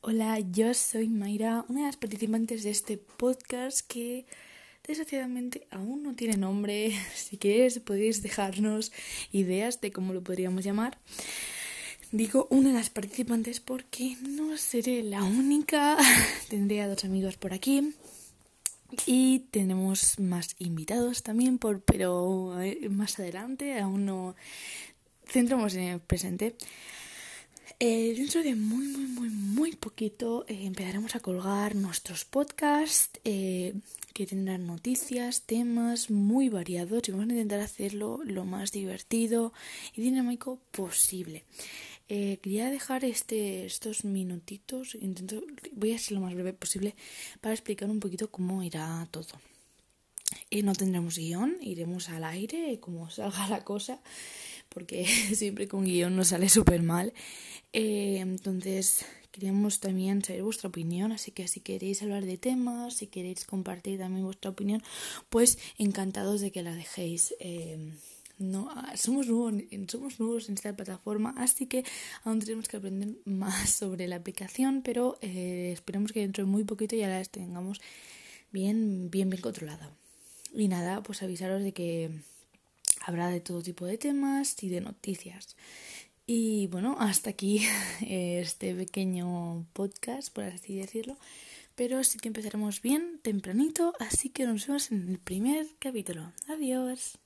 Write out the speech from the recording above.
Hola, yo soy Mayra, una de las participantes de este podcast que desgraciadamente aún no tiene nombre. Si queréis podéis dejarnos ideas de cómo lo podríamos llamar. Digo una de las participantes porque no seré la única. Tendré a dos amigos por aquí. Y tenemos más invitados también, por, pero más adelante, aún no centramos en el presente. Eh, dentro de muy, muy, muy, muy poquito eh, empezaremos a colgar nuestros podcasts eh, que tendrán noticias, temas muy variados y vamos a intentar hacerlo lo más divertido y dinámico posible. quería dejar este, estos minutitos, intento, voy a ser lo más breve posible para explicar un poquito cómo irá todo. no tendremos guion, iremos al aire como salga la cosa porque siempre con guion nos sale súper mal. Eh, entonces, queríamos también saber vuestra opinión, así que si queréis hablar de temas, si queréis compartir también vuestra opinión, pues encantados de que la dejéis. Eh, no, somos nuevos, somos nuevos en esta plataforma, así que aún tenemos que aprender más sobre la aplicación, pero eh, esperemos que dentro de muy poquito ya la tengamos bien, bien, bien controlada. Y nada, pues avisaros de que habrá de todo tipo de temas y de noticias. Y bueno, hasta aquí este pequeño podcast, por así decirlo. Pero sí que empezaremos bien tempranito, así que nos vemos en el primer capítulo. Adiós.